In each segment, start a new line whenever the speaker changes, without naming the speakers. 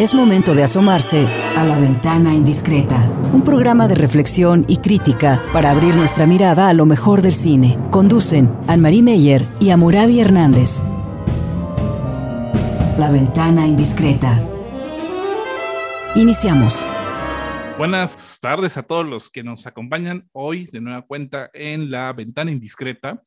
Es momento de asomarse a la ventana indiscreta, un programa de reflexión y crítica para abrir nuestra mirada a lo mejor del cine. Conducen Anne-Marie Meyer y Amurabi Hernández. La ventana indiscreta. Iniciamos.
Buenas tardes a todos los que nos acompañan hoy de nueva cuenta en la ventana indiscreta.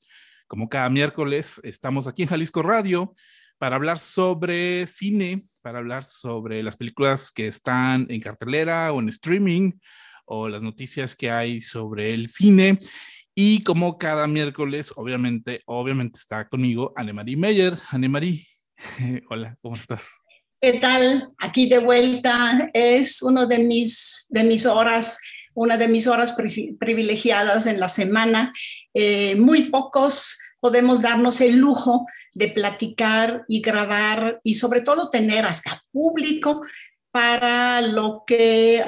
Como cada miércoles, estamos aquí en Jalisco Radio para hablar sobre cine, para hablar sobre las películas que están en cartelera o en streaming, o las noticias que hay sobre el cine. Y como cada miércoles, obviamente, obviamente está conmigo Anne-Marie Meyer. Anne-Marie, hola, ¿cómo estás?
¿Qué tal? Aquí de vuelta. Es uno de mis, de mis horas una de mis horas privilegiadas en la semana. Eh, muy pocos podemos darnos el lujo de platicar y grabar y sobre todo tener hasta público para lo que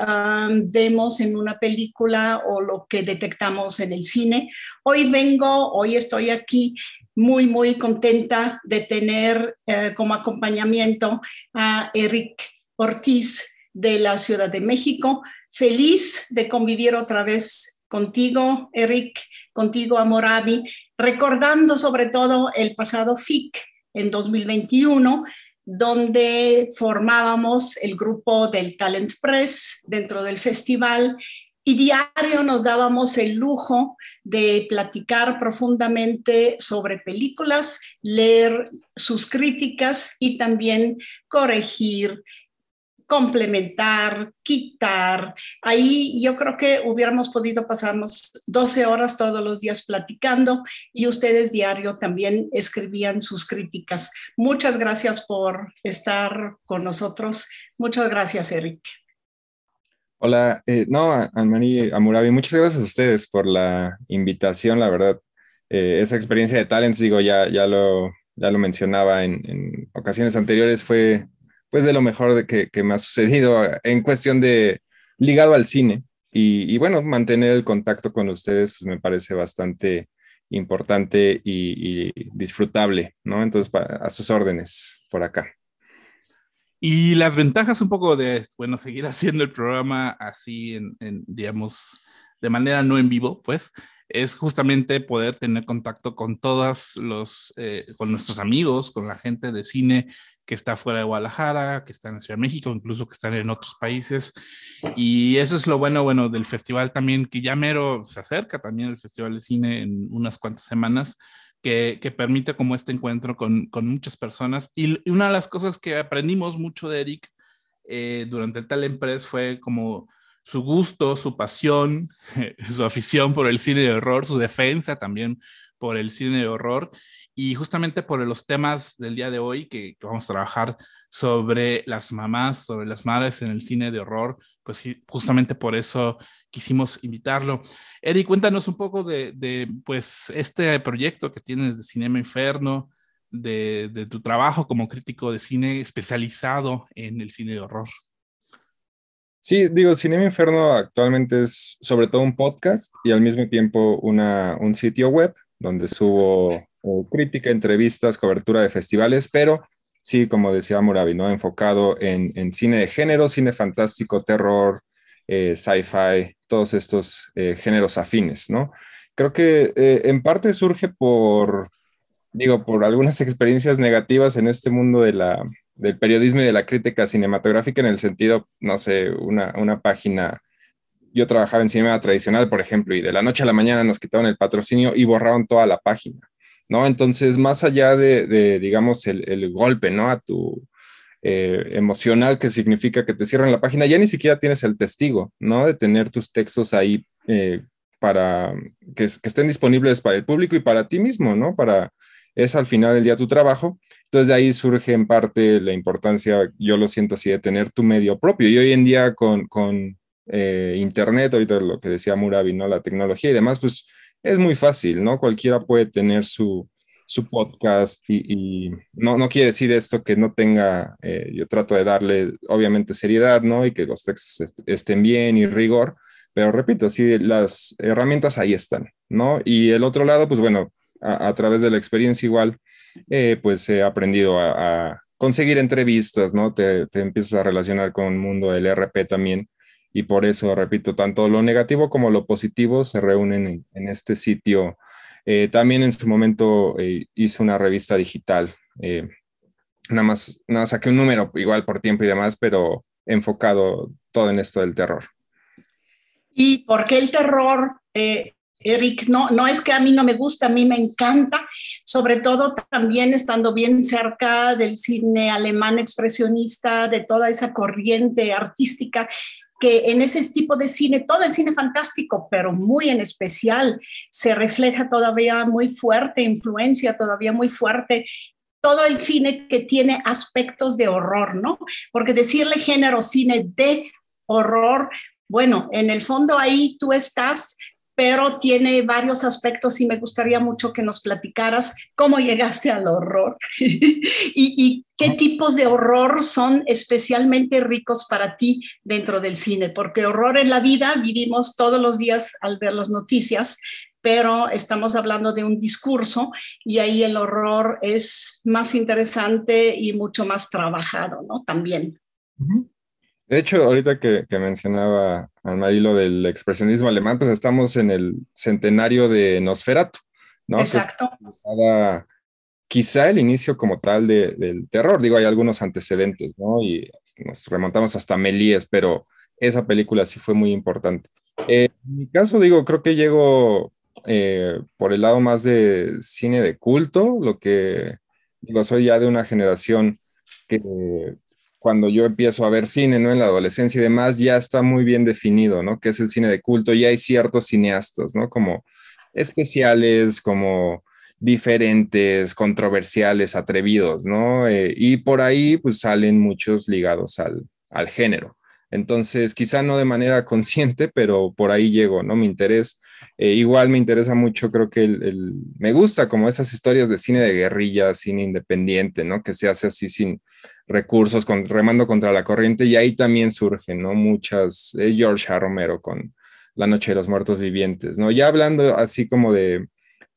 vemos en una película o lo que detectamos en el cine. Hoy vengo, hoy estoy aquí muy, muy contenta de tener eh, como acompañamiento a Eric Ortiz de la Ciudad de México. Feliz de convivir otra vez contigo, Eric, contigo, Amorabi, recordando sobre todo el pasado FIC en 2021, donde formábamos el grupo del Talent Press dentro del festival y diario nos dábamos el lujo de platicar profundamente sobre películas, leer sus críticas y también corregir complementar, quitar. Ahí yo creo que hubiéramos podido pasarnos 12 horas todos los días platicando y ustedes diario también escribían sus críticas. Muchas gracias por estar con nosotros. Muchas gracias, Eric.
Hola, eh, no, Anne-Marie Amurabi, muchas gracias a ustedes por la invitación, la verdad. Eh, esa experiencia de Talents, digo, ya, ya, lo, ya lo mencionaba en, en ocasiones anteriores, fue pues de lo mejor de que, me ha sucedido en cuestión de ligado al cine. Y, bueno, mantener el contacto con ustedes pues me parece bastante importante y, disfrutable, ¿no? Entonces, a sus órdenes por acá.
Y las ventajas un poco de, bueno, seguir haciendo el programa así, en, digamos, de manera no en vivo, pues, es justamente poder tener contacto con todos los, eh, con nuestros amigos, con la gente de cine que está fuera de Guadalajara, que está en Ciudad de México, incluso que están en otros países. Y eso es lo bueno, bueno, del festival también, que ya mero se acerca también el Festival de Cine en unas cuantas semanas, que, que permite como este encuentro con, con, muchas personas. Y una de las cosas que aprendimos mucho de Eric eh, durante el Talent Press fue como su gusto, su pasión, su afición por el cine de horror, su defensa también por el cine de horror y justamente por los temas del día de hoy que, vamos a trabajar sobre las mamás, sobre las madres en el cine de horror, pues justamente por eso quisimos invitarlo. Eric, cuéntanos un poco de, pues este proyecto que tienes de Cinema Inferno, de, de tu trabajo como crítico de cine especializado en el cine de horror.
Sí, digo, Cinema Inferno actualmente es sobre todo un podcast y al mismo tiempo una, un sitio web donde subo crítica, entrevistas, cobertura de festivales, pero sí, como decía Murabi, ¿no? Enfocado en, cine de género, cine fantástico, terror, eh, sci-fi, todos estos eh, géneros afines, ¿no? Creo que eh, en parte surge por, digo, por algunas experiencias negativas en este mundo de la, del periodismo y de la crítica cinematográfica en el sentido, no sé, una, una página yo trabajaba en cine tradicional, por ejemplo, y de la noche a la mañana nos quitaron el patrocinio y borraron toda la página. ¿No? Entonces, más allá de, digamos, el, golpe, ¿no? A tu eh, emocional que significa que te cierran la página, ya ni siquiera tienes el testigo, ¿no? De tener tus textos ahí eh, para que, estén disponibles para el público y para ti mismo, ¿no? Para, es al final del día tu trabajo. Entonces de ahí surge en parte la importancia, yo lo siento así, de tener tu medio propio. Y hoy en día con, con eh, Internet, ahorita lo que decía Murabi, ¿no? La tecnología y demás, pues es muy fácil, ¿no? Cualquiera puede tener su, podcast y, no, no quiere decir esto que no tenga, eh, yo trato de darle obviamente seriedad, ¿no? Y que los textos estén bien y rigor, pero repito, sí, las herramientas ahí están, ¿no? Y el otro lado, pues bueno, a, través de la experiencia igual, eh, pues he aprendido a, conseguir entrevistas, ¿no? Te, te empiezas a relacionar con el mundo del RP también y por eso, repito, tanto lo negativo como lo positivo se reúnen en, este sitio. Eh, también en su momento eh, hice una revista digital. Eh, nada más, nada saqué un número igual por tiempo y demás, pero enfocado todo en esto del terror.
¿Y por qué el terror? Eric, no, no es que a mí no me gusta, a mí me encanta, sobre todo también estando bien cerca del cine alemán expresionista, de toda esa corriente artística que en ese tipo de cine, todo el cine fantástico, pero muy en especial, se refleja todavía muy fuerte, influencia todavía muy fuerte todo el cine que tiene aspectos de horror, ¿no? Porque decirle género cine de horror, bueno, en el fondo ahí tú estás pero tiene varios aspectos y me gustaría mucho que nos platicaras cómo llegaste al horror y, qué tipos de horror son especialmente ricos para ti dentro del cine, porque horror en la vida vivimos todos los días al ver las noticias, pero estamos hablando de un discurso y ahí el horror es más interesante y mucho más trabajado, ¿no? También.
De hecho, ahorita que, mencionaba al Marilo del expresionismo alemán, pues estamos en el centenario de Nosferatu, ¿no?
Exacto.
quizá el inicio como tal del terror. Digo, hay algunos antecedentes, ¿no? Y nos remontamos hasta Melíes, pero esa película sí fue muy importante. Eh, en mi caso, digo, creo que llego eh, por el lado más de cine de culto, lo que digo, soy ya de una generación que cuando yo empiezo a ver cine, ¿no? En la adolescencia y demás, ya está muy bien definido, ¿no? Que es el cine de culto y hay ciertos cineastas, ¿no? Como especiales, como diferentes, controversiales, atrevidos, ¿no? Eh, y por ahí, pues salen muchos ligados al, al género. Entonces, quizá no de manera consciente, pero por ahí llego, ¿no? Mi interés. Eh, igual me interesa mucho, creo que el, me gusta como esas historias de cine de guerrilla, cine independiente, ¿no? Que se hace así sin recursos, con, remando contra la corriente, y ahí también surgen, ¿no? Muchas, eh, George A. Romero con La Noche de los Muertos Vivientes, ¿no? Ya hablando así como de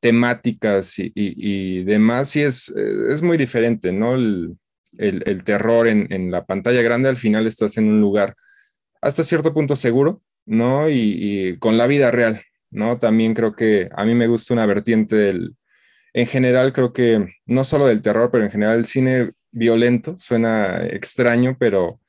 temáticas y, demás, sí es, eh, es muy diferente, ¿no? El, el, terror en, la pantalla grande, al final estás en un lugar hasta cierto punto seguro, ¿no? Y, con la vida real, ¿no? También creo que a mí me gusta una vertiente del, en general creo que no solo del terror, pero en general el cine violento, suena extraño, pero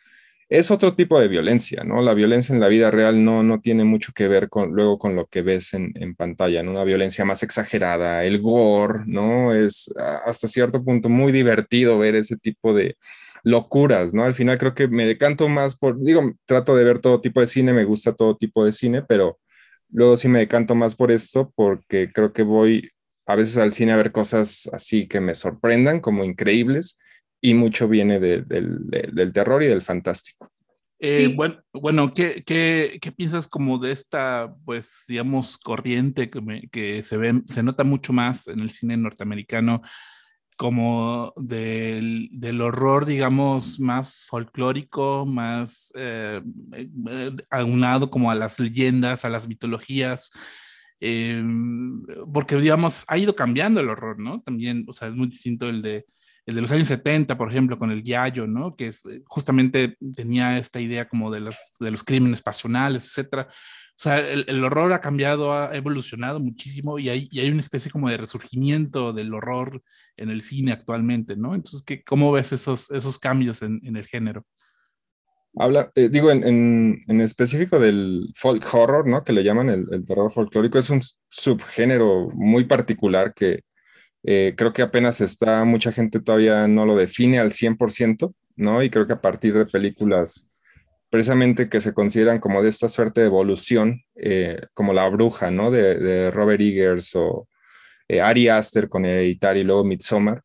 es otro tipo de violencia, ¿no? La violencia en la vida real no, no tiene mucho que ver con, luego con lo que ves en, pantalla, ¿no? Una violencia más exagerada, el gore, ¿no? Es hasta cierto punto muy divertido ver ese tipo de locuras, ¿no? Al final creo que me decanto más por, digo, trato de ver todo tipo de cine, me gusta todo tipo de cine, pero luego sí me decanto más por esto porque creo que voy a veces al cine a ver cosas así que me sorprendan, como increíbles, y mucho viene del terror y del fantástico.
Eh, bueno, bueno ¿qué, qué, qué, piensas como de esta, pues, digamos, corriente que, que se, ve, se nota mucho más en el cine norteamericano, como del, del horror, digamos, más folclórico, más eh, eh, aunado como a las leyendas, a las mitologías? porque, digamos, ha ido cambiando el horror, ¿no? También, o sea, es muy distinto el de el de los años 70, por ejemplo, con el Giallo, ¿no? Que eh, justamente tenía esta idea como de los, de los crímenes pasionales, etcétera. O sea, el, horror ha cambiado, ha evolucionado muchísimo y hay, y hay una especie como de resurgimiento del horror en el cine actualmente, ¿no? Entonces, ¿qué, ¿cómo ves esos, esos cambios en, en el género?
Habla, eh, digo, en, en, específico del folk horror, ¿no? Que le llaman el, el terror folclórico, es un subgénero muy particular que, eh, creo que apenas está, mucha gente todavía no lo define al 100%, ¿no? Y creo que a partir de películas precisamente que se consideran como de esta suerte de evolución, eh, como La Bruja, ¿no? De, Robert Eggers o eh, Ari Aster con Hereditary y luego Midsommar,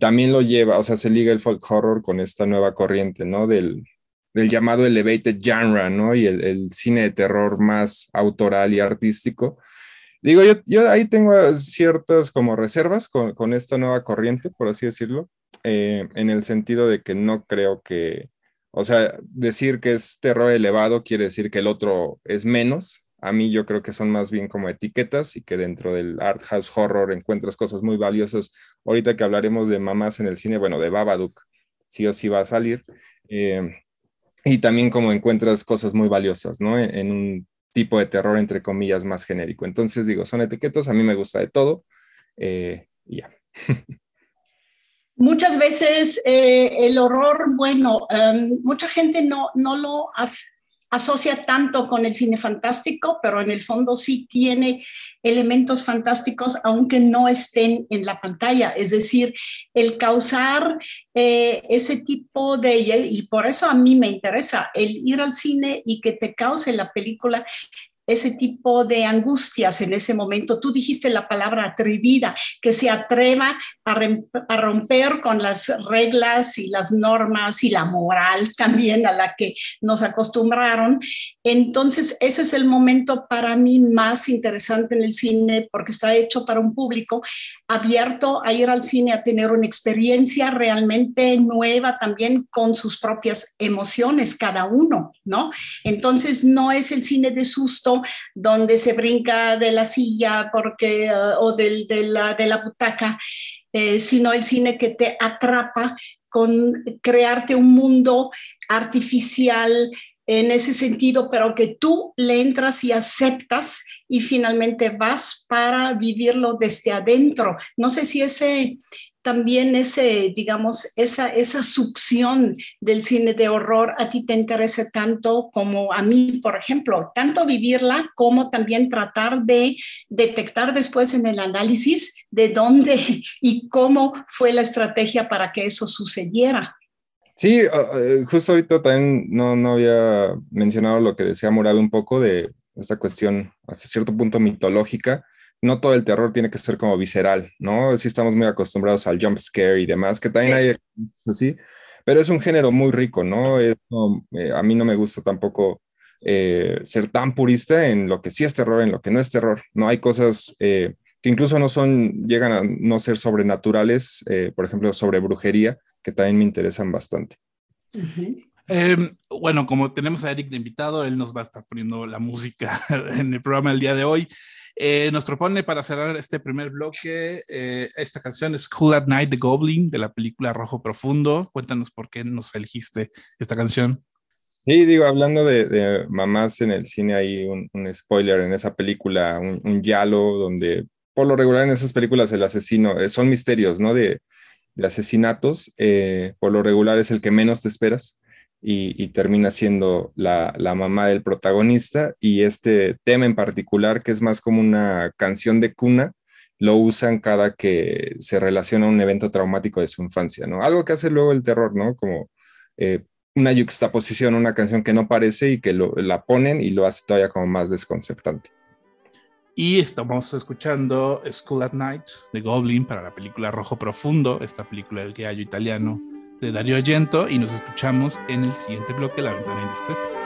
también lo lleva, o sea, se liga el folk horror con esta nueva corriente, ¿no? Del, del llamado elevated genre, ¿no? Y el, el, cine de terror más autoral y artístico, Digo, yo, yo ahí tengo ciertas como reservas con, esta nueva corriente, por así decirlo, eh, en el sentido de que no creo que, o sea, decir que es terror elevado quiere decir que el otro es menos. A mí yo creo que son más bien como etiquetas y que dentro del art house horror encuentras cosas muy valiosas. Ahorita que hablaremos de mamás en el cine, bueno, de Babadook, sí o sí va a salir. Eh, y también como encuentras cosas muy valiosas, ¿no? En, un tipo de terror, entre comillas, más genérico. Entonces digo, son etiquetas, a mí me gusta de todo. Eh, y ya.
Muchas veces eh, el horror, bueno, em, mucha gente no, no lo asocia tanto con el cine fantástico, pero en el fondo sí tiene elementos fantásticos, aunque no estén en la pantalla. Es decir, el causar eh, ese tipo de, y por eso a mí me interesa, el ir al cine y que te cause la película ese tipo de angustias en ese momento. Tú dijiste la palabra atrevida, que se atreva a, romper con las reglas y las normas y la moral también a la que nos acostumbraron. Entonces, ese es el momento para mí más interesante en el cine porque está hecho para un público abierto a ir al cine a tener una experiencia realmente nueva también con sus propias emociones cada uno, ¿no? Entonces, no es el cine de susto donde se brinca de la silla porque, uh, o de, la, de la butaca, eh, sino el cine que te atrapa con crearte un mundo artificial en ese sentido, pero que tú le entras y aceptas y finalmente vas para vivirlo desde adentro. No sé si ese también ese, digamos, esa, esa succión del cine de horror a ti te interesa tanto como a mí, por ejemplo, tanto vivirla como también tratar de detectar después en el análisis de dónde y cómo fue la estrategia para que eso sucediera.
Sí, eh, justo ahorita también no, no había mencionado lo que decía Moral un poco de esta cuestión hasta cierto punto mitológica no todo el terror tiene que ser como visceral, ¿no? Sí estamos muy acostumbrados al jump scare y demás, que también hay así, pero es un género muy rico, ¿no? Eh, a mí no me gusta tampoco eh, ser tan purista en lo que sí es terror, en lo que no es terror, ¿no? Hay cosas eh, que incluso no son, llegan a no ser sobrenaturales, por ejemplo, sobre brujería, que también me interesan bastante.
Em, bueno, como tenemos a Eric de invitado, él nos va a estar poniendo la música en el programa el día de hoy. Eh, nos propone para cerrar este primer bloque, eh, esta canción es Cool at Night the Goblin de la película Rojo Profundo. Cuéntanos por qué nos elegiste esta canción.
Sí, digo, hablando de, mamás en el cine, hay un, spoiler en esa película, un, un, yalo, donde por lo regular en esas películas el asesino, eh, son misterios, ¿no? De, asesinatos, por lo regular es el que menos te esperas y, termina siendo la, mamá del protagonista y este tema en particular, que es más como una canción de cuna, lo usan cada que se relaciona a un evento traumático de su infancia, ¿no? Algo que hace luego el terror, ¿no? Como eh, una yuxtaposición, una canción que no parece y que la ponen y lo hace todavía como más desconcertante.
Y estamos escuchando School at Night de Goblin para la película Rojo Profundo, esta película del gallo italiano de Dario Argento y nos escuchamos en el siguiente bloque, La Ventana Indiscreta.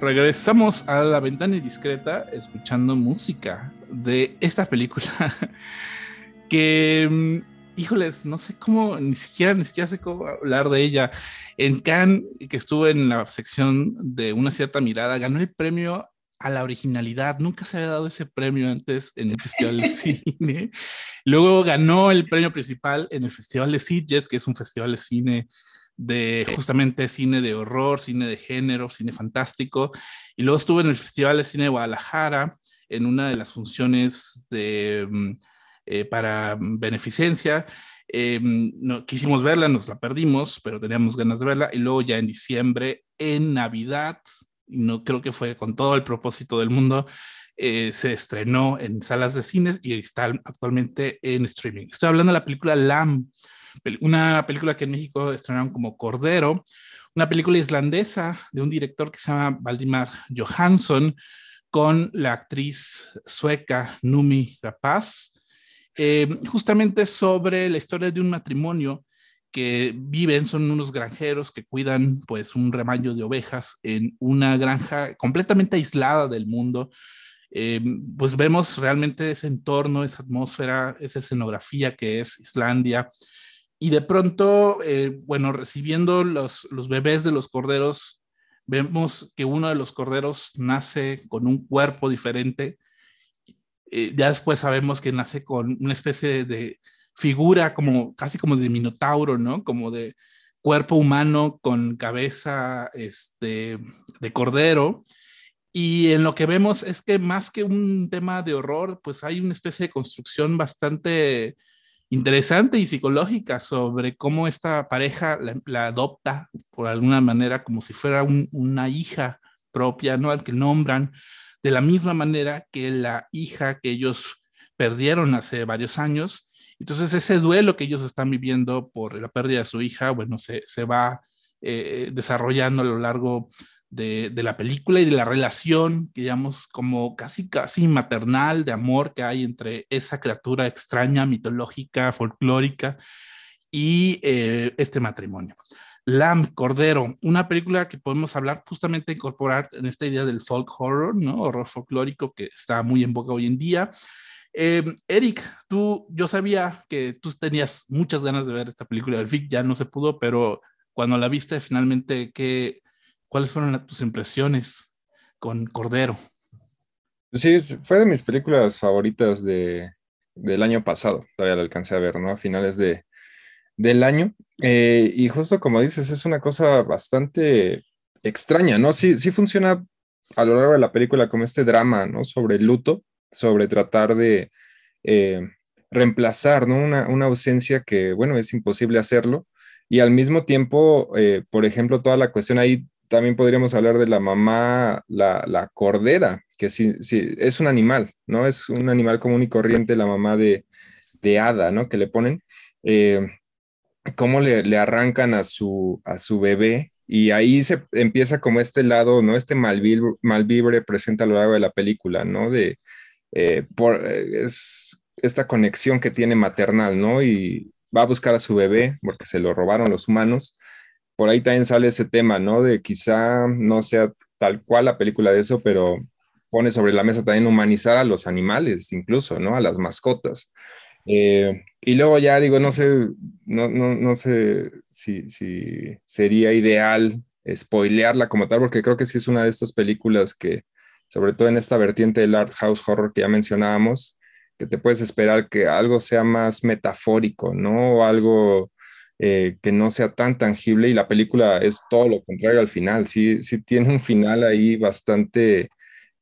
Regresamos a la ventana indiscreta escuchando música de esta película que, mm, híjoles, no sé cómo, ni siquiera, ni siquiera sé cómo hablar de ella. En Cannes, que estuvo en la sección de una cierta mirada, ganó el premio a la originalidad. Nunca se había dado ese premio antes en el Festival de Cine. Luego ganó el premio principal en el Festival de Sitges, que es un festival de cine de justamente cine de horror, cine de género, cine fantástico. Y luego estuve en el Festival de Cine de Guadalajara en una de las funciones de, mm, eh, para beneficencia. Eh, no, quisimos verla, nos la perdimos, pero teníamos ganas de verla. Y luego ya en diciembre, en Navidad, y no creo que fue con todo el propósito del mundo, eh, se estrenó en salas de cines y está actualmente en streaming. Estoy hablando de la película Lamb una película que en México estrenaron como Cordero, una película islandesa de un director que se llama Valdimar Johansson con la actriz sueca Numi Rapaz, eh, justamente sobre la historia de un matrimonio que viven, son unos granjeros que cuidan pues un rebaño de ovejas en una granja completamente aislada del mundo. Eh, pues vemos realmente ese entorno, esa atmósfera, esa escenografía que es Islandia, y de pronto, eh, bueno, recibiendo los, los bebés de los corderos, vemos que uno de los corderos nace con un cuerpo diferente. Eh, ya después sabemos que nace con una especie de, figura como casi como de minotauro, ¿no? Como de cuerpo humano con cabeza este, de cordero. Y en lo que vemos es que más que un tema de horror, pues hay una especie de construcción bastante interesante y psicológica sobre cómo esta pareja la, adopta por alguna manera como si fuera una hija propia, ¿no? Al que nombran de la misma manera que la hija que ellos perdieron hace varios años. Entonces ese duelo que ellos están viviendo por la pérdida de su hija, bueno, se, se va eh, desarrollando a lo largo de, la película y de la relación, digamos, como casi, casi maternal de amor que hay entre esa criatura extraña, mitológica, folclórica y eh, este matrimonio. Lamb, Cordero, una película que podemos hablar justamente incorporar en esta idea del folk horror, ¿no? Horror folclórico que está muy en boca hoy en día. Eh, Eric, tú, yo sabía que tú tenías muchas ganas de ver esta película del FIC, ya no se pudo, pero cuando la viste finalmente, ¿qué, ¿Cuáles fueron tus impresiones con Cordero?
Sí, fue de mis películas favoritas de, del año pasado. Todavía la alcancé a ver, ¿no? A finales de, del año. Eh, y justo como dices, es una cosa bastante extraña, ¿no? Sí, sí funciona a lo largo de la película como este drama, ¿no? Sobre el luto, sobre tratar de eh, reemplazar, ¿no? Una, una, ausencia que, bueno, es imposible hacerlo. Y al mismo tiempo, eh, por ejemplo, toda la cuestión ahí también podríamos hablar de la mamá, la, cordera, que sí, sí, es un animal, ¿no? Es un animal común y corriente, la mamá de, de hada, ¿no? Que le ponen. Eh, cómo le, arrancan a su, a su bebé y ahí se empieza como este lado, ¿no? Este malvibre, presenta a lo largo de la película, ¿no? De, eh, por, eh, es esta conexión que tiene maternal, ¿no? Y va a buscar a su bebé porque se lo robaron los humanos por ahí también sale ese tema, ¿no? De quizá no sea tal cual la película de eso, pero pone sobre la mesa también humanizar a los animales, incluso, ¿no? A las mascotas. Eh, y luego ya digo, no sé, no, no, no sé si, si, sería ideal spoilearla como tal, porque creo que sí es una de estas películas que, sobre todo en esta vertiente del art house horror que ya mencionábamos, que te puedes esperar que algo sea más metafórico, ¿no? O algo eh, que no sea tan tangible y la película es todo lo contrario al final, sí, sí tiene un final ahí bastante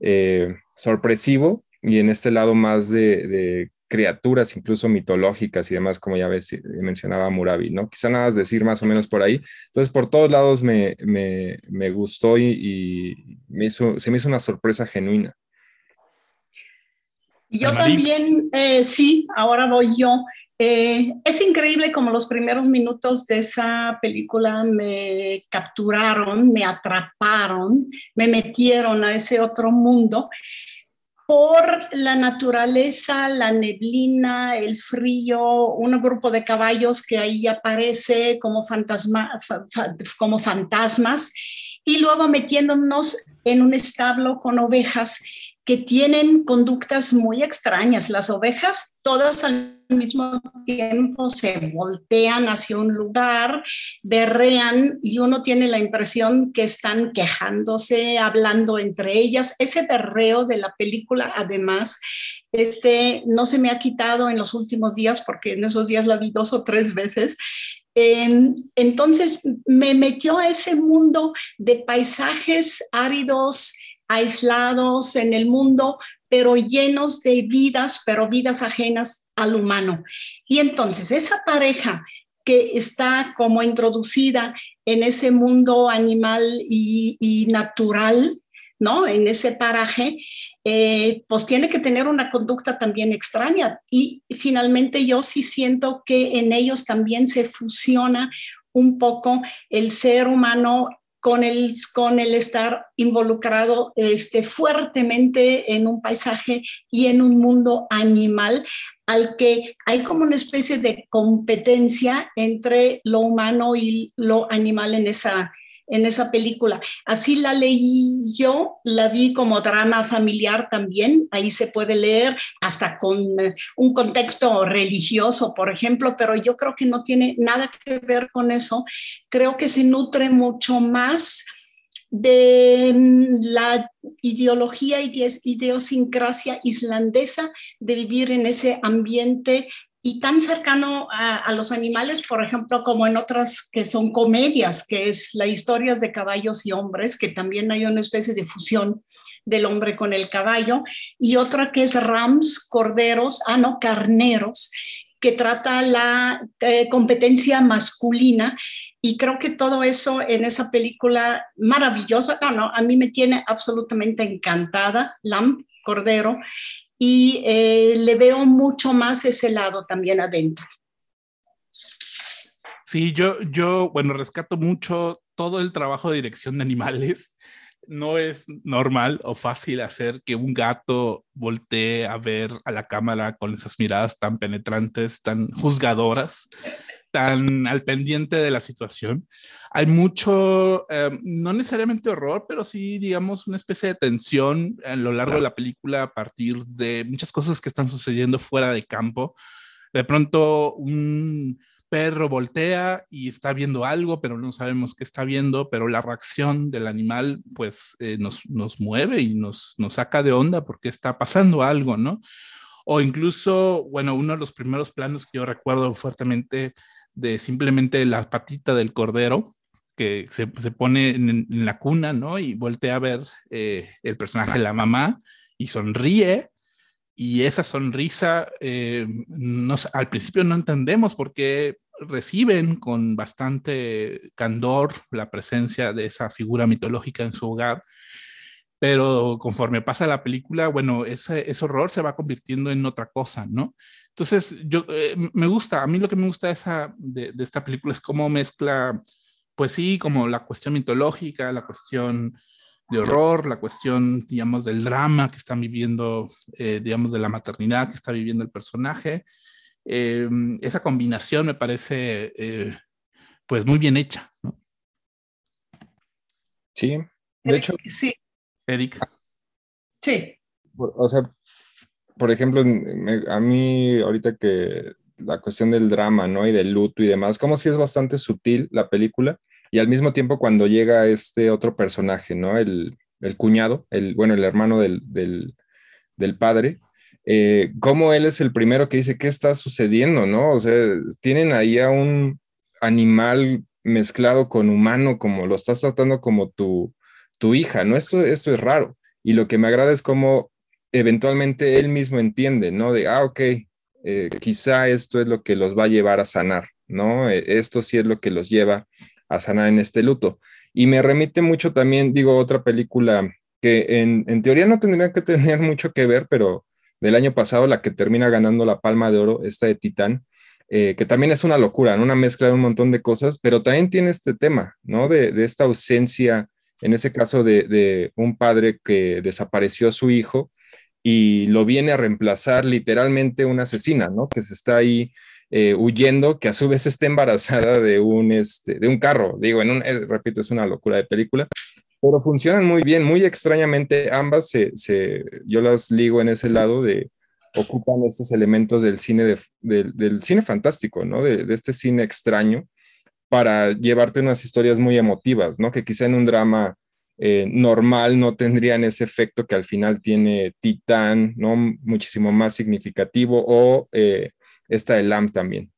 eh, sorpresivo y en este lado más de, criaturas incluso mitológicas y demás, como ya ves, mencionaba Murabi, ¿no? Quizá nada más decir más o menos por ahí. Entonces, por todos lados me, me, me gustó y, me hizo, se me hizo una sorpresa genuina.
Yo también, eh, sí, ahora voy yo. Eh, es increíble como los primeros minutos de esa película me capturaron, me atraparon, me metieron a ese otro mundo por la naturaleza, la neblina, el frío, un grupo de caballos que ahí aparece como, como fantasmas y luego metiéndonos en un establo con ovejas que tienen conductas muy extrañas. Las ovejas todas al mismo tiempo se voltean hacia un lugar, berrean y uno tiene la impresión que están quejándose, hablando entre ellas. Ese berreo de la película, además, este, no se me ha quitado en los últimos días porque en esos días la vi dos o tres veces. entonces me metió a ese mundo de paisajes áridos, aislados en el mundo, pero llenos de vidas, pero vidas ajenas al humano. Y entonces esa pareja que está como introducida en ese mundo animal y, natural, ¿no? En ese paraje, eh, pues tiene que tener una conducta también extraña. Y finalmente yo sí siento que en ellos también se fusiona un poco el ser humano con el, con el estar involucrado este, fuertemente en un paisaje y en un mundo animal al que hay como una especie de competencia entre lo humano y lo animal en esa, en esa película. Así la leí yo, la vi como drama familiar también, ahí se puede leer hasta con eh, un contexto religioso, por ejemplo, pero yo creo que no tiene nada que ver con eso. Creo que se nutre mucho más de mm, la ideología y idiosincrasia islandesa de vivir en ese ambiente y tan cercano a, los animales, por ejemplo, como en otras que son comedias, que es la historias de caballos y hombres, que también hay una especie de fusión del hombre con el caballo, y otra que es rams, corderos, ah, no, carneros, que trata la eh, competencia masculina y creo que todo eso en esa película maravillosa, no, no, a mí me tiene absolutamente encantada, Lamb, Cordero, y eh, le veo mucho más ese lado también adentro.
Sí, yo, yo, bueno, rescato mucho todo el trabajo de dirección de animales. No es normal o fácil hacer que un gato voltee a ver a la cámara con esas miradas tan penetrantes, tan juzgadoras tan al pendiente de la situación. Hay mucho, eh, no necesariamente horror, pero sí, digamos, una especie de tensión a lo largo de la película a partir de muchas cosas que están sucediendo fuera de campo. De pronto, un perro voltea y está viendo algo, pero no sabemos qué está viendo, pero la reacción del animal pues eh, nos, nos mueve y nos, nos saca de onda porque está pasando algo, ¿no? O incluso, bueno, uno de los primeros planos que yo recuerdo fuertemente de simplemente la patita del cordero que se, pone en, la cuna, ¿no? Y voltea a ver eh, el personaje de la mamá y sonríe. Y esa sonrisa, eh, al principio no entendemos por qué reciben con bastante candor la presencia de esa figura mitológica en su hogar, pero conforme pasa la película, bueno, ese, ese horror se va convirtiendo en otra cosa, ¿no? Entonces, yo eh, me gusta, a mí lo que me gusta esa, de, esta película es cómo mezcla, pues sí, como la cuestión mitológica, la cuestión de horror, la cuestión, digamos, del drama que están viviendo, eh, digamos, de la maternidad que está viviendo el personaje. Eh, esa combinación me parece, pues, muy bien hecha, ¿no?
Sí, de hecho.
Sí.
Eric.
Sí.
O sea, por ejemplo, a mí ahorita que la cuestión del drama, ¿no? Y del luto y demás, como si es bastante sutil la película y al mismo tiempo cuando llega este otro personaje, ¿no? El, cuñado, el, bueno, el hermano del, padre, eh, como él es el primero que dice, ¿qué está sucediendo, no? O sea, tienen ahí a un animal mezclado con humano, como lo estás tratando como tu, tu hija, ¿no? Esto, esto es raro. Y lo que me agrada es cómo eventualmente él mismo entiende, ¿no? De, ah, ok, eh, quizá esto es lo que los va a llevar a sanar, ¿no? Eh, esto sí es lo que los lleva a sanar en este luto. Y me remite mucho también, digo, otra película que en, teoría no tendría que tener mucho que ver, pero del año pasado, la que termina ganando la Palma de Oro, esta de Titán, eh, que también es una locura, ¿no? una mezcla de un montón de cosas, pero también tiene este tema, ¿no? De, esta ausencia, en ese caso de, de, un padre que desapareció a su hijo y lo viene a reemplazar literalmente una asesina, ¿no? Que se está ahí eh, huyendo, que a su vez está embarazada de un, este, de un carro. Digo, en un, eh, repito, es una locura de película, pero funcionan muy bien, muy extrañamente. Ambas se, yo las ligo en ese lado de ocupan estos elementos del cine, del cine fantástico, ¿no? De, este cine extraño para llevarte unas historias muy emotivas, ¿no? Que quizá en un drama eh, normal no tendrían ese efecto que al final tiene Titán, ¿no? Muchísimo más significativo, o eh, esta de Lamb también.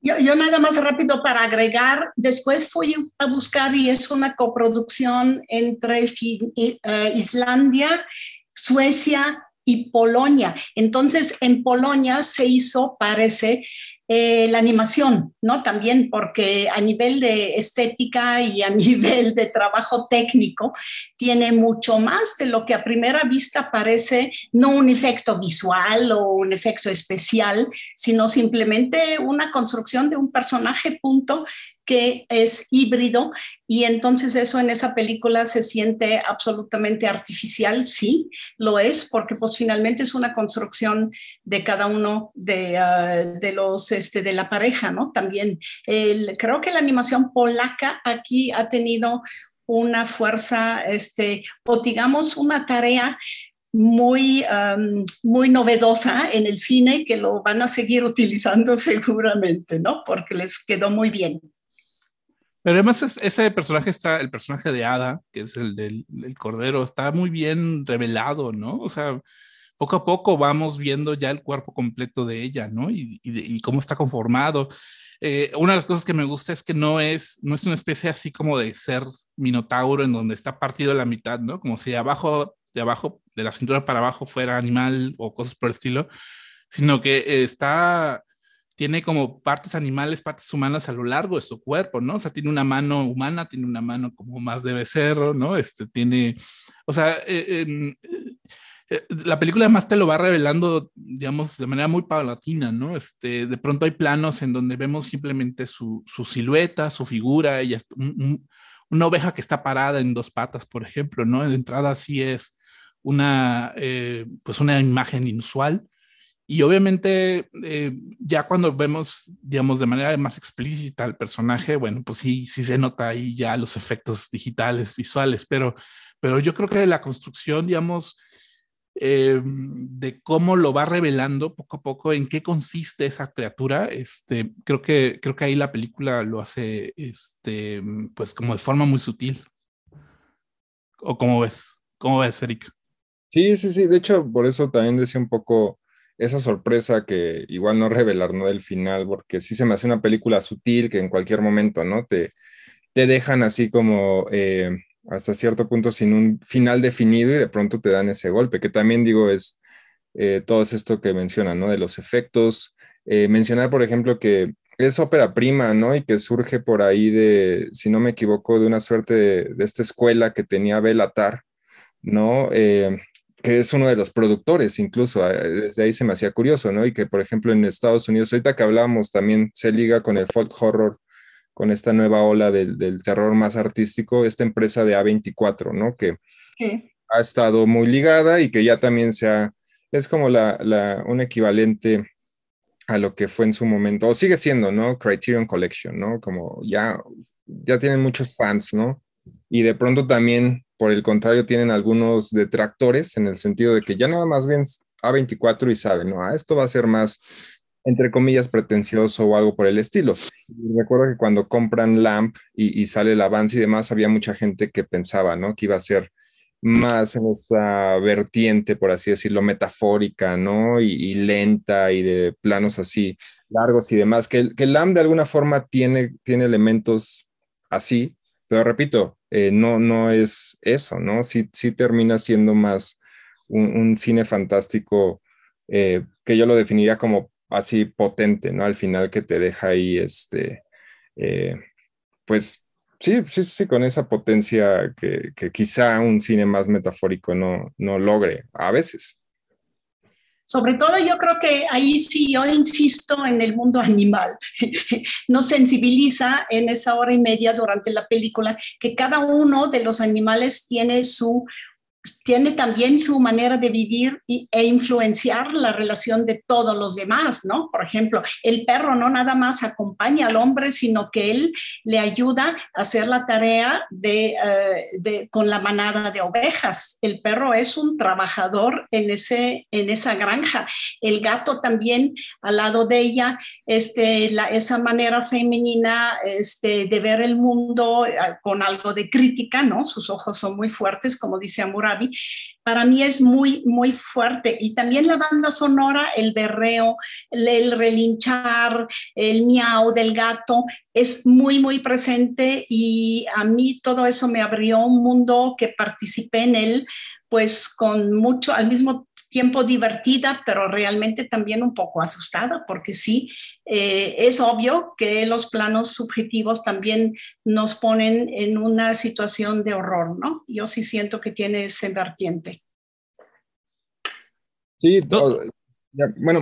Yo, nada más rápido para agregar, después fui a buscar y es una coproducción entre eh, Islandia, Suecia y Polonia. Entonces, en Polonia se hizo, parece, eh, la animación, ¿no? También porque a nivel de estética y a nivel de trabajo técnico tiene mucho más de lo que a primera vista parece no un efecto visual o un efecto especial, sino simplemente una construcción de un personaje punto que es híbrido y entonces eso en esa película se siente absolutamente artificial, sí, lo es, porque pues finalmente es una construcción de cada uno de, ah, de los, este, de la pareja, ¿no? También creo que la animación polaca aquí ha tenido una fuerza, este, o digamos una tarea muy, muy novedosa en el cine que lo van a seguir utilizando seguramente, ¿no? Porque les quedó muy bien.
Pero además ese personaje está, el personaje de Ada, que es el del, Cordero, está muy bien revelado, ¿no? O sea, poco a poco vamos viendo ya el cuerpo completo de ella, ¿no? Y, cómo está conformado. Eh, una de las cosas que me gusta es que no es, no es una especie así como de ser minotauro en donde está partido a la mitad, ¿no? Como si abajo, de abajo, de la cintura para abajo fuera animal o cosas por el estilo, sino que está tiene como partes animales, partes humanas a lo largo de su cuerpo, ¿no? O sea, tiene una mano humana, tiene una mano como más debe ser, ¿no? Este tiene, o sea, eh, em, eh, eh, la película además te lo va revelando, digamos, de manera muy paulatina, ¿no? Este, de pronto hay planos en donde vemos simplemente su, su silueta, su figura, ella, una oveja que está parada en dos patas, por ejemplo, ¿no? De entrada sí es una, pues una imagen inusual y obviamente eh, ya cuando vemos, digamos, de manera más explícita al personaje, bueno, pues sí, sí se nota ahí ya los efectos digitales, visuales, pero, pero yo creo que la construcción, digamos, eh, de cómo lo va revelando poco a poco, en qué consiste esa criatura, este, creo, que, creo que ahí la película lo hace, este, pues como de forma muy sutil. ¿O cómo ves? ¿Cómo ves, Eric?
Sí, sí, sí. De hecho, por eso también decía un poco esa sorpresa que igual no revelar, ¿no? Del final, porque sí se me hace una película sutil que en cualquier momento, ¿no? Te, te dejan así como eh, hasta cierto punto sin un final definido y de pronto te dan ese golpe, que también digo es eh, todo esto que mencionan, ¿no? De los efectos. Eh, mencionar, por ejemplo, que es ópera prima, ¿no? Y que surge por ahí de, si no me equivoco, de una suerte de, esta escuela que tenía Belatar, ¿no? Que es uno de los productores, incluso ah, desde ahí se me hacía curioso, ¿no? Y que, por ejemplo, en Estados Unidos, ahorita que hablamos, también se liga con el folk horror, con esta nueva ola del, del terror más artístico, esta empresa de A24, ¿no? Que ha estado muy ligada y que ya también se ha, es como la, la, un equivalente a lo que fue en su momento, o sigue siendo, ¿no? Criterion Collection, ¿no? Como ya, ya tienen muchos fans, ¿no? Y de pronto también por el contrario, tienen algunos detractores en el sentido de que ya nada más ven A24 y saben, ¿no? Ah, esto va a ser más, entre comillas, pretencioso o algo por el estilo. recuerdo que cuando compran LAMP y, sale el avance y demás, había mucha gente que pensaba, ¿no? Que iba a ser más en esta vertiente, por así decirlo, metafórica, ¿no? Y, lenta y de planos así largos y demás, que, que LAMP de alguna forma tiene, tiene elementos así, pero repito, eh, no, no es eso, ¿no? Sí, sí termina siendo más un, cine fantástico eh, que yo lo definiría como así potente, ¿no? Al final que te deja ahí, este, eh, pues sí, sí, sí, con esa potencia que, que, quizá un cine más metafórico no, no logre a veces.
Sobre todo yo creo que ahí sí yo insisto en el mundo animal. Nos sensibiliza en esa hora y media durante la película que cada uno de los animales tiene su tiene también su manera de vivir e influenciar la relación de todos los demás, ¿no? Por ejemplo, el perro no nada más acompaña al hombre, sino que él le ayuda a hacer la tarea de, eh, con la manada de ovejas. El perro es un trabajador en, ese, en esa granja. El gato también al lado de ella, este, la, esa manera femenina este, de ver el mundo eh, con algo de crítica, ¿no? Sus ojos son muy fuertes, como dice Para mí es muy, muy fuerte. Y también la banda sonora, el berreo, el relinchar, el miau del gato, es muy, muy presente y a mí todo eso me abrió un mundo que participé en él, pues con mucho, al mismo tiempo divertida, pero realmente también un poco asustada, porque sí, eh, es obvio que los planos subjetivos también nos ponen en una situación de horror, ¿no? Yo sí siento que tiene ese vertiente.
Sí, bueno,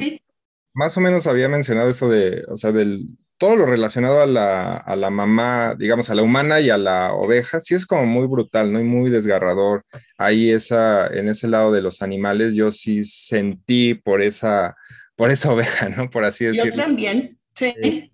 más o menos había mencionado eso de, o sea, del, todo lo relacionado a la, a la, mamá, digamos, a la humana y a la oveja, sí es como muy brutal, ¿no? Y muy desgarrador. Ahí esa, en ese lado de los animales, yo sí sentí por esa, por esa oveja, ¿no? Por así decirlo.
Yo también, sí.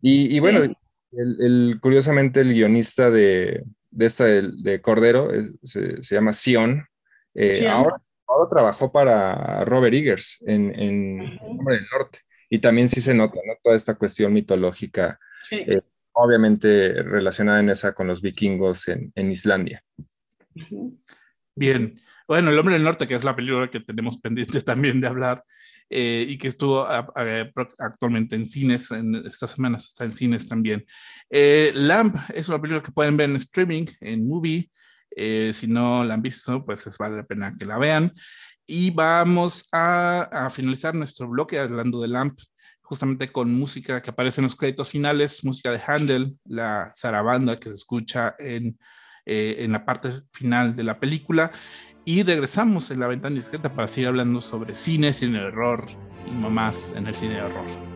y, bueno, el, curiosamente el guionista de, de esta de, Cordero se, llama Sion. Eh, ahora, ahora trabajó para Robert Eggers en, en Hombre del Norte. Y también sí se nota, ¿no? Toda esta cuestión mitológica, eh, obviamente relacionada en esa con los vikingos en, en Islandia.
Bien. Bueno, El Hombre del Norte, que es la película que tenemos pendiente también de hablar, eh, y que estuvo actualmente en cines, en estas semanas está en cines también. Eh, Lamp es una película que pueden ver en streaming, en movie. si no la han visto, pues vale la pena que la vean. Y vamos a, finalizar nuestro bloque hablando de LAMP, justamente con música que aparece en los créditos finales, música de Handel, la zarabanda que se escucha en, eh, en la parte final de la película. Y regresamos en la ventana discreta para seguir hablando sobre cine, cine de error y mamás en el cine de horror.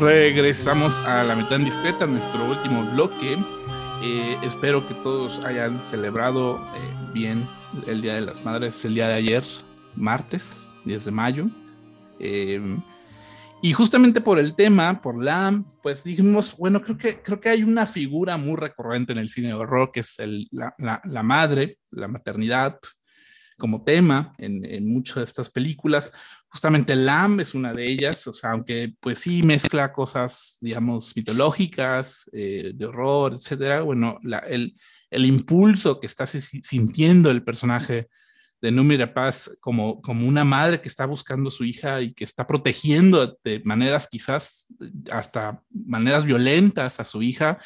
Regresamos a la mitad discreta, nuestro último bloque. Eh, espero que todos hayan celebrado eh, bien el Día de las Madres el día de ayer, martes, 10 de mayo. Em, y justamente por el tema, por la, pues dijimos, bueno, creo que, creo que hay una figura muy recurrente en el cine de horror, que es el, la, la, la, madre, la maternidad, como tema en, en muchas de estas películas. Justamente Lamb es una de ellas, o sea, aunque pues sí mezcla cosas, digamos, mitológicas, eh, de horror, etcétera, bueno, el, el impulso que está sintiendo el personaje de Numi Paz como, como una madre que está buscando a su hija y que está protegiendo de maneras quizás hasta maneras violentas a su hija,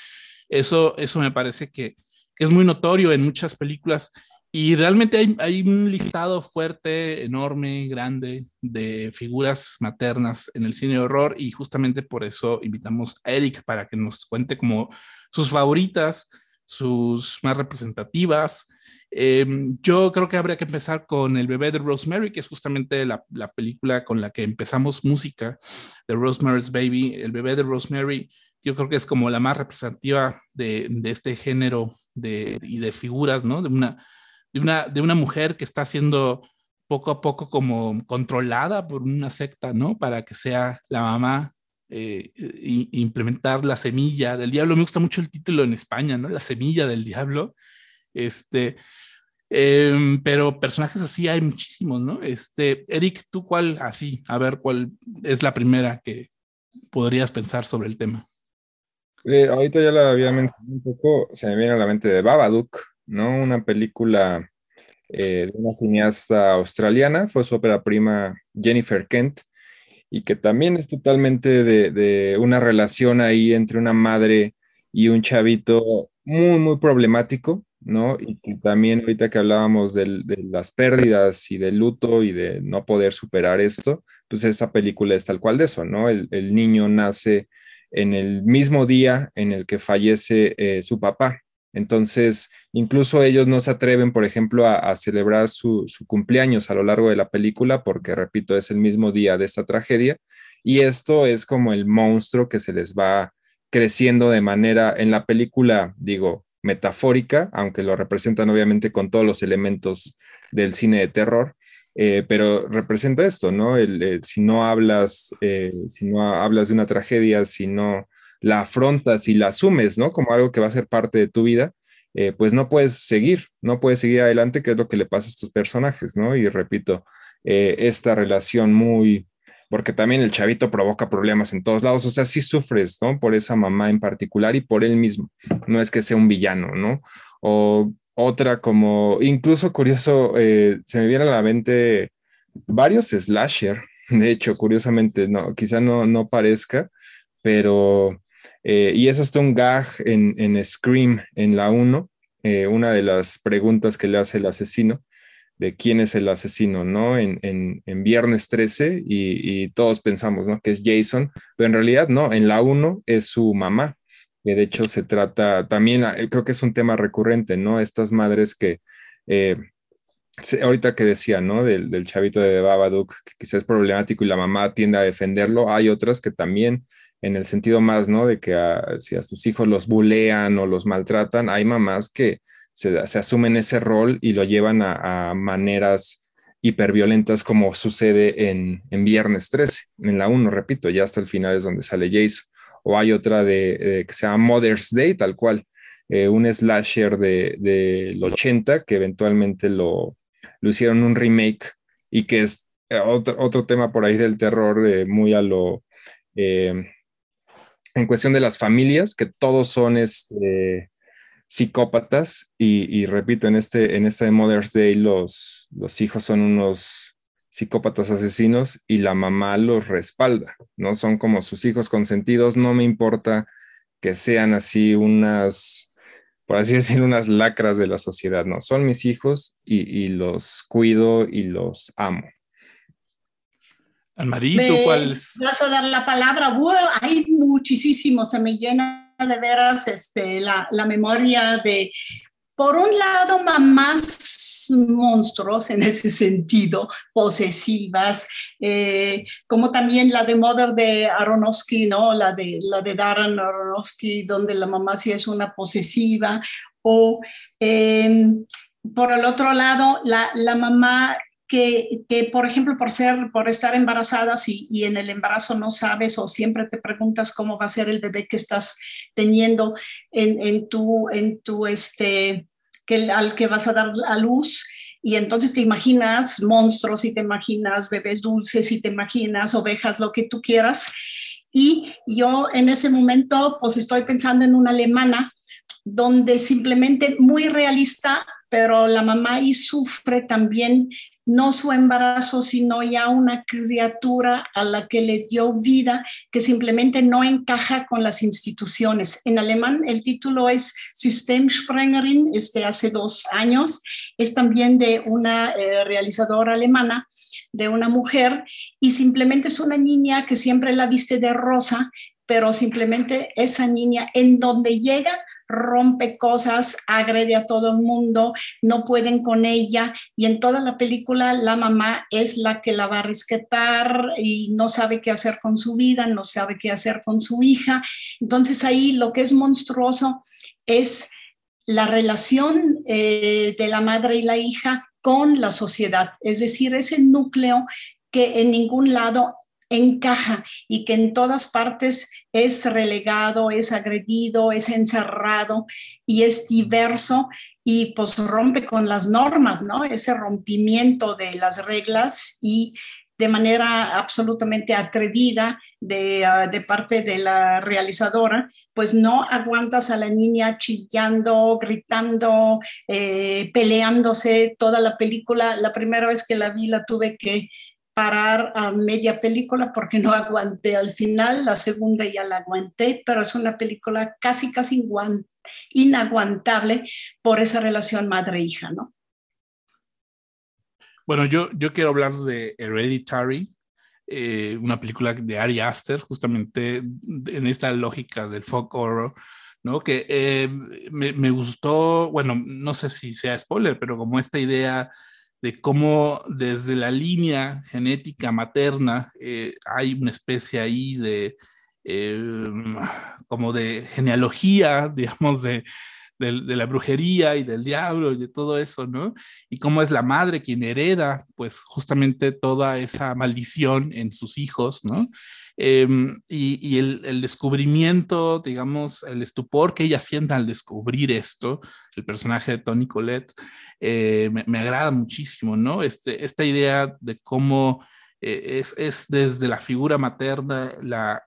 eso, eso me parece que es muy notorio en muchas películas y realmente hay, hay, un listado fuerte, enorme, grande de figuras maternas en el cine de horror y justamente por eso invitamos a Eric para que nos cuente como sus favoritas, sus más representativas. Eh, yo creo que habría que empezar con El bebé de Rosemary, que es justamente la, la, película con la que empezamos música de Rosemary's Baby. El bebé de Rosemary, yo creo que es como la más representativa de, de este género de, y de figuras, ¿no? De una, de, una, de una mujer que está siendo poco a poco como controlada por una secta, ¿no? Para que sea la mamá eh, implementar la semilla del diablo. Me gusta mucho el título en España, ¿no? La semilla del diablo. Este, eh, pero personajes así hay muchísimos, ¿no? Este, Eric, ¿tú cuál así? A ver, ¿cuál es la primera que podrías pensar sobre el tema?
Eh, ahorita ya la había mencionado un poco, se me viene a la mente de Babadook, ¿no? Una película eh, de una cineasta australiana, fue su ópera prima Jennifer Kent, y que también es totalmente de, de, una relación ahí entre una madre y un chavito muy, muy problemático, ¿no? Y que también ahorita que hablábamos de, las pérdidas y del luto y de no poder superar esto, pues esta película es tal cual de eso, ¿no? El, el niño nace en el mismo día en el que fallece eh, su papá. Entonces, incluso ellos no se atreven, por ejemplo, a, celebrar su, cumpleaños a lo largo de la película, porque, repito, es el mismo día de esta tragedia. Y esto es como el monstruo que se les va creciendo de manera, en la película, digo, metafórica, aunque lo representan obviamente con todos los elementos del cine de terror, eh, pero representa esto, ¿no? El, si no hablas, eh, si no hablas de una tragedia, si no la afrontas y la asumes, ¿no? Como algo que va a ser parte de tu vida, eh, pues no puedes seguir, no puedes seguir adelante, que es lo que le pasa a estos personajes, ¿no? Y repito, eh, esta relación muy, porque también el chavito provoca problemas en todos lados, o sea, sí sufres, ¿no? Por esa mamá en particular y por él mismo, no es que sea un villano, ¿no? O otra como, incluso curioso, eh, se me viene a la mente varios slasher, de hecho, curiosamente, no, quizá no, no parezca, pero eh, y es hasta un gag en, en Scream, en la 1, eh, una de las preguntas que le hace el asesino, de quién es el asesino, ¿no? En, en, en Viernes 13 y, todos pensamos, ¿no? Que es Jason, pero en realidad no, en la 1 es su mamá, que de hecho se trata, también eh, creo que es un tema recurrente, ¿no? Estas madres que... Ahorita que decía, ¿no? Del, del chavito de Babadook, que quizás es problemático y la mamá tiende a defenderlo, hay otras que también en el sentido más, ¿no? De que si a sus hijos los bulean o los maltratan, hay mamás que se, se asumen ese rol y lo llevan a, a maneras hiperviolentas como sucede en, en, Viernes 13, en la 1, repito, ya hasta el final es donde sale Jason. O hay otra de, que se llama Mother's Day, tal cual, eh, un slasher del de, de 80 que eventualmente lo, lo hicieron un remake y que es eh, otro, otro tema por ahí del terror eh, muy a lo... en cuestión de las familias, que todos son este, psicópatas y, repito, en este, en este Mother's Day los, hijos son unos psicópatas asesinos y la mamá los respalda, ¿no? Son como sus hijos consentidos, no me importa que sean así unas, por así decir, unas lacras de la sociedad, ¿no? Son mis hijos y los cuido y los amo.
Almarito, ¿cuál es?
Vas a dar la palabra. Wow, hay muchísimo, se me llena de veras este, la, la, memoria de, por un lado, mamás monstruos en ese sentido, posesivas, eh, como también la de Mother de Aronofsky, ¿no? La de, la de Darren Aronofsky, donde la mamá sí es una posesiva, o em, por el otro lado, la, la mamá que, por ejemplo, por ser, por estar embarazadas y, y, en el embarazo no sabes o siempre te preguntas cómo va a ser el bebé que estás teniendo en, en tu, en tu, este, que, al que vas a dar a luz. Y entonces te imaginas monstruos y te imaginas bebés dulces y te imaginas ovejas, lo que tú quieras. Y yo en ese momento, pues estoy pensando en una alemana donde simplemente muy realista, pero la mamá ahí sufre también no su embarazo, sino ya una criatura a la que le dio vida que simplemente no encaja con las instituciones. En alemán el título es Systemsprengerin, es de hace dos años, es también de una eh, realizadora alemana, de una mujer, y simplemente es una niña que siempre la viste de rosa, pero simplemente esa niña en donde llega rompe cosas, agrede a todo el mundo, no pueden con ella y en toda la película la mamá es la que la va a rescatar y no sabe qué hacer con su vida, no sabe qué hacer con su hija. Entonces ahí lo que es monstruoso es la relación eh, de la madre y la hija con la sociedad, es decir, ese núcleo que en ningún lado encaja y que en todas partes es relegado, es agredido, es encerrado y es diverso y pues rompe con las normas, ¿no? Ese rompimiento de las reglas y de manera absolutamente atrevida de, uh, de, parte de la realizadora, pues no aguantas a la niña chillando, gritando, eh, peleándose toda la película. La primera vez que la vi la tuve que parar a media película porque no aguanté al final, la segunda ya la aguanté, pero es una película casi, casi inaguantable por esa relación madre-hija, ¿no?
Bueno, yo, yo quiero hablar de Hereditary, eh, una película de Ari Aster, justamente en esta lógica del folk horror, ¿no? Que eh, me, me, gustó, bueno, no sé si sea spoiler, pero como esta idea de cómo desde la línea genética materna eh, hay una especie ahí de, eh, como de genealogía, digamos, de, de, de, la brujería y del diablo y de todo eso, ¿no? Y cómo es la madre quien hereda, pues justamente toda esa maldición en sus hijos, ¿no? Eh, y, el, descubrimiento, digamos, el estupor que ella sienta al descubrir esto, el personaje de Tony Colette, eh, me, agrada muchísimo, ¿no? Este, esta idea de cómo eh, es, es, desde la figura materna la,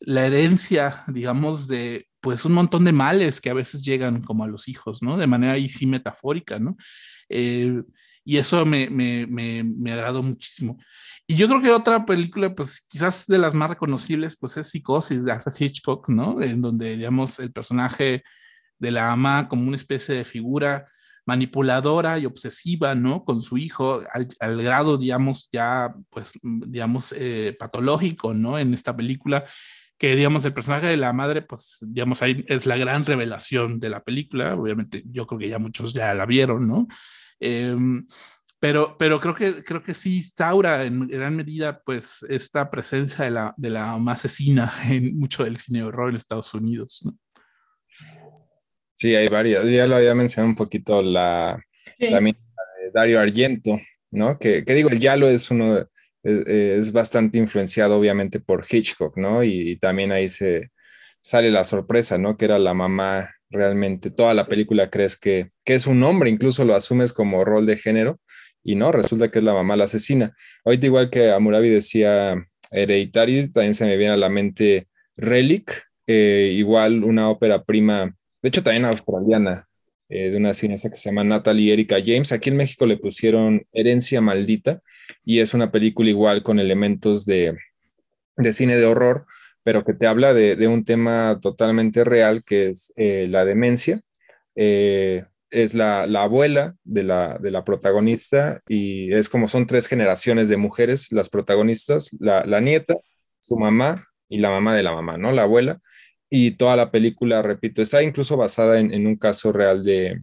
la herencia, digamos, de pues un montón de males que a veces llegan como a los hijos, ¿no? De manera ahí sí metafórica, ¿no? Eh, y eso me, me, me, me, agradó muchísimo. Y yo creo que otra película, pues quizás de las más reconocibles, pues es Psicosis de Alfred Hitchcock, ¿no? En donde, digamos, el personaje de la ama como una especie de figura manipuladora y obsesiva, ¿no? Con su hijo, al, al grado, digamos, ya, pues, digamos, eh, patológico, ¿no? En esta película, que, digamos, el personaje de la madre, pues, digamos, ahí es la gran revelación de la película, obviamente, yo creo que ya muchos ya la vieron, ¿no? Eh, pero, pero creo, que, creo que sí instaura en gran medida pues esta presencia de la, de la asesina en mucho del cine de horror en Estados Unidos. ¿no?
Sí, hay varias. Ya lo había mencionado un poquito la, sí. también de Dario Argento, ¿no? Que, que digo, el Yalo es uno, es, es, bastante influenciado obviamente por Hitchcock, ¿no? Y, y también ahí se sale la sorpresa, ¿no? Que era la mamá realmente, toda la película crees que, que es un hombre, incluso lo asumes como rol de género, y no, resulta que es la mamá la asesina. Ahorita igual que Amurabi decía Hereditary, también se me viene a la mente Relic, eh, igual una ópera prima, de hecho también australiana, eh, de una cineasta que se llama Natalie Erika James. Aquí en México le pusieron Herencia Maldita y es una película igual con elementos de, de cine de horror, pero que te habla de, de un tema totalmente real que es eh, la demencia. Eh, es la, la abuela de la, de la, protagonista y es como son tres generaciones de mujeres las protagonistas, la, la, nieta, su mamá y la mamá de la mamá, ¿no? La abuela. Y toda la película, repito, está incluso basada en, un caso real de,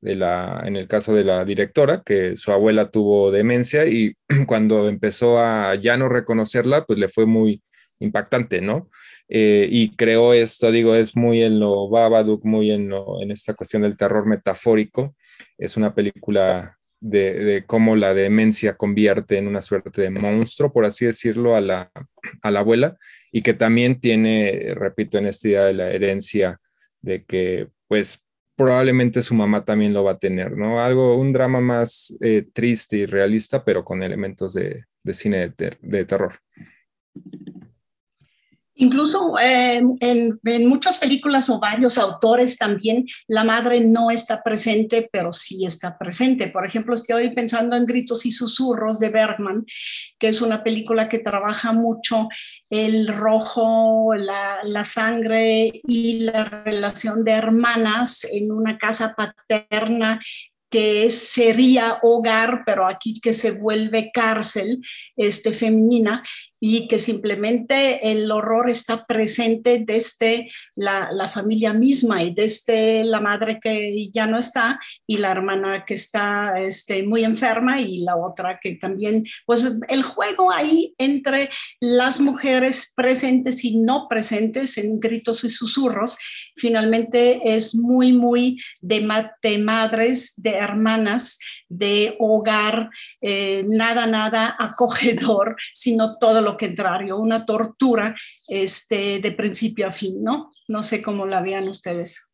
de la, en el caso de la directora, que su abuela tuvo demencia y cuando empezó a ya no reconocerla, pues le fue muy impactante, ¿no? Eh, y creo esto, digo, es muy en lo Babadook, muy en, lo, en esta cuestión del terror metafórico. Es una película de, cómo la demencia convierte en una suerte de monstruo, por así decirlo, a la, a la abuela, y que también tiene, repito, en esta idea de la herencia, de que pues probablemente su mamá también lo va a tener, ¿no? Algo, un drama más eh, triste y realista, pero con elementos de, cine de terror.
Incluso eh, en, muchas películas o varios autores también la madre no está presente, pero sí está presente. Por ejemplo, estoy pensando en Gritos y Susurros de Bergman, que es una película que trabaja mucho el rojo, la, sangre y la relación de hermanas en una casa paterna que sería hogar, pero aquí que se vuelve cárcel este, femenina, y que simplemente el horror está presente desde la, la, familia misma y desde la madre que ya no está y la hermana que está este, muy enferma y la otra que también, pues el juego ahí entre las mujeres presentes y no presentes en gritos y susurros, finalmente es muy, muy de, de madres, de hermanas, de hogar, eh, nada, nada acogedor, sino todo lo contrario, una tortura este, de principio a fin, ¿no? No sé cómo la vean ustedes.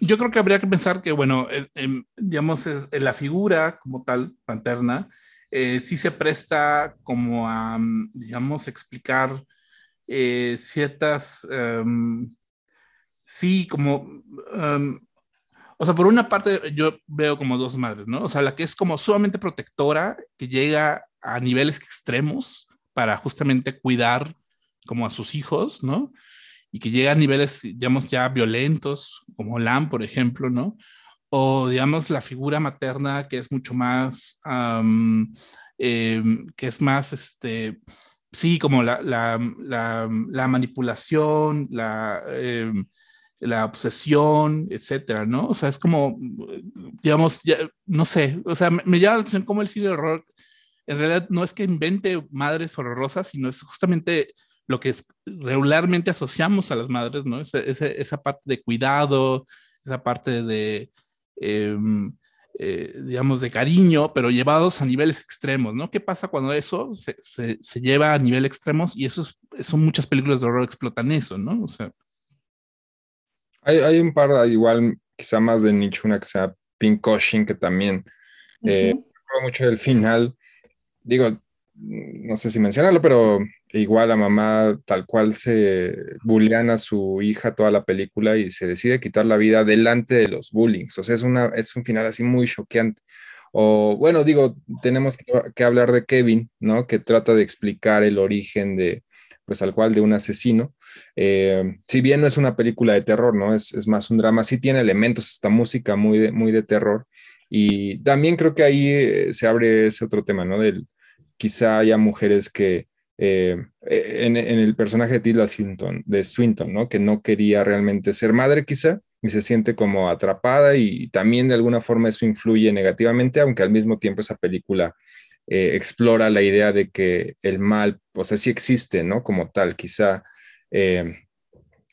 Yo creo que habría que pensar que, bueno, digamos, la figura como tal, paterna, eh, sí se presta como a, mm, digamos, explicar eh, ciertas, em, sí, como em, o sea, por una parte yo veo como dos madres, ¿no? O sea, la que es como sumamente protectora, que llega a niveles extremos para justamente cuidar como a sus hijos, ¿no? Y que llega a niveles, digamos, ya violentos, como Lam, por ejemplo, ¿no? O, digamos, la figura materna que es mucho más, em, que es más, este, sí, como la, la, la, manipulación, la... Em, la obsesión, etcétera, ¿no? O sea, es como, digamos, no sé, o sea, me, llama la atención cómo el cine de horror en realidad no es que invente madres horrorosas, sino es justamente lo que regularmente asociamos a las madres, ¿no? Esa, parte de cuidado, esa parte de, em, eh, digamos, de cariño, pero llevados a niveles extremos, ¿no? ¿Qué pasa cuando eso se, lleva a nivel extremos? Y eso son muchas películas de horror explotan eso, ¿no? O sea,
hay, un par, igual, quizá más de nicho, una que sea Pink Cushing, que también eh, mucho del final. Digo, no sé si mencionarlo, pero igual la mamá tal cual se bullean a su hija toda la película y se decide quitar la vida delante de los bullings. O sea, es, una, es un final así muy choqueante. O bueno, digo, tenemos que, que hablar de Kevin, ¿no? Que trata de explicar el origen de, pues al cual de un asesino. Eh, si bien no es una película de terror, ¿no? Es, más un drama, sí tiene elementos, esta música muy de, muy de terror. Y también creo que ahí eh, se abre ese otro tema, ¿no? Del, quizá haya mujeres que, eh, en, en, el personaje de Tilda Swinton, Swinton, ¿no? Que no quería realmente ser madre quizá y se siente como atrapada y también de alguna forma eso influye negativamente, aunque al mismo tiempo esa película eh, explora la idea de que el mal, o sea, sí existe, ¿no? Como tal, quizá, eh,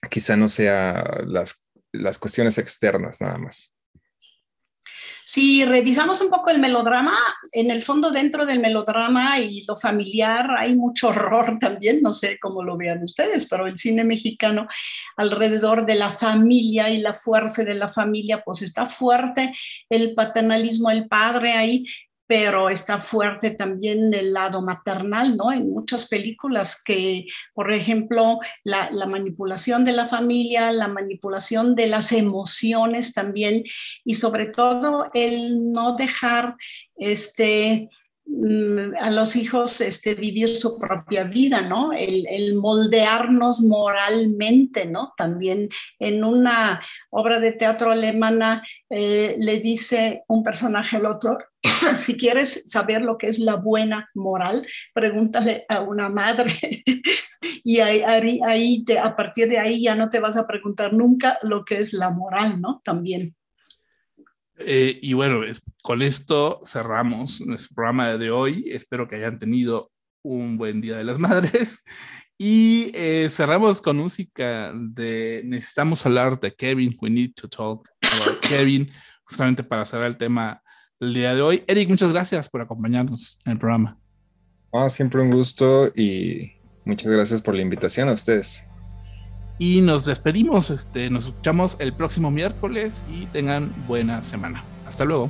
quizá no sea las, las cuestiones externas nada más.
Si revisamos un poco el melodrama, en el fondo dentro del melodrama y lo familiar hay mucho horror también, no sé cómo lo vean ustedes, pero el cine mexicano alrededor de la familia y la fuerza de la familia, pues está fuerte el paternalismo, el padre ahí, pero está fuerte también el lado maternal, ¿no? En muchas películas que, por ejemplo, la, manipulación de la familia, la manipulación de las emociones también, y sobre todo el no dejar este, mm, a los hijos este, vivir su propia vida, ¿no? El, moldearnos moralmente, ¿no? También en una obra de teatro alemana eh, le dice un personaje al otro, si quieres saber lo que es la buena moral, pregúntale a una madre y ahí, ahí a partir de ahí ya no te vas a preguntar nunca lo que es la moral, ¿no? También.
Eh, y bueno, con esto cerramos nuestro programa de hoy. Espero que hayan tenido un buen Día de las Madres. Y eh, cerramos con música de Necesitamos hablar de Kevin. We need to talk about Kevin, justamente para cerrar el tema del día de hoy. Eric, muchas gracias por acompañarnos en el programa.
Ah, siempre un gusto y muchas gracias por la invitación a ustedes.
Y nos despedimos, este, nos escuchamos el próximo miércoles y tengan buena semana. Hasta luego.